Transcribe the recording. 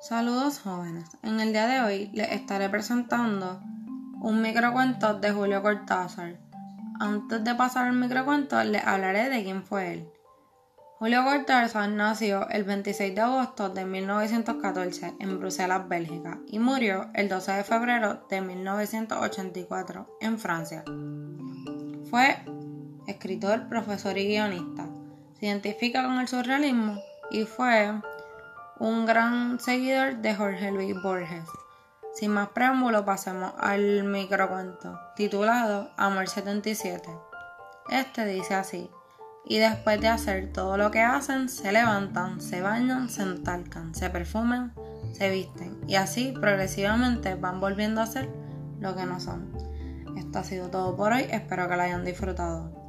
Saludos jóvenes. En el día de hoy les estaré presentando un microcuento de Julio Cortázar. Antes de pasar al microcuento les hablaré de quién fue él. Julio Cortázar nació el 26 de agosto de 1914 en Bruselas, Bélgica, y murió el 12 de febrero de 1984 en Francia. Fue escritor, profesor y guionista. Se identifica con el surrealismo y fue un gran seguidor de Jorge Luis Borges. Sin más preámbulo, pasemos al microcuento, titulado Amor 77. Este dice así, y después de hacer todo lo que hacen, se levantan, se bañan, se entalcan, se perfuman, se visten, y así progresivamente van volviendo a ser lo que no son. Esto ha sido todo por hoy, espero que lo hayan disfrutado.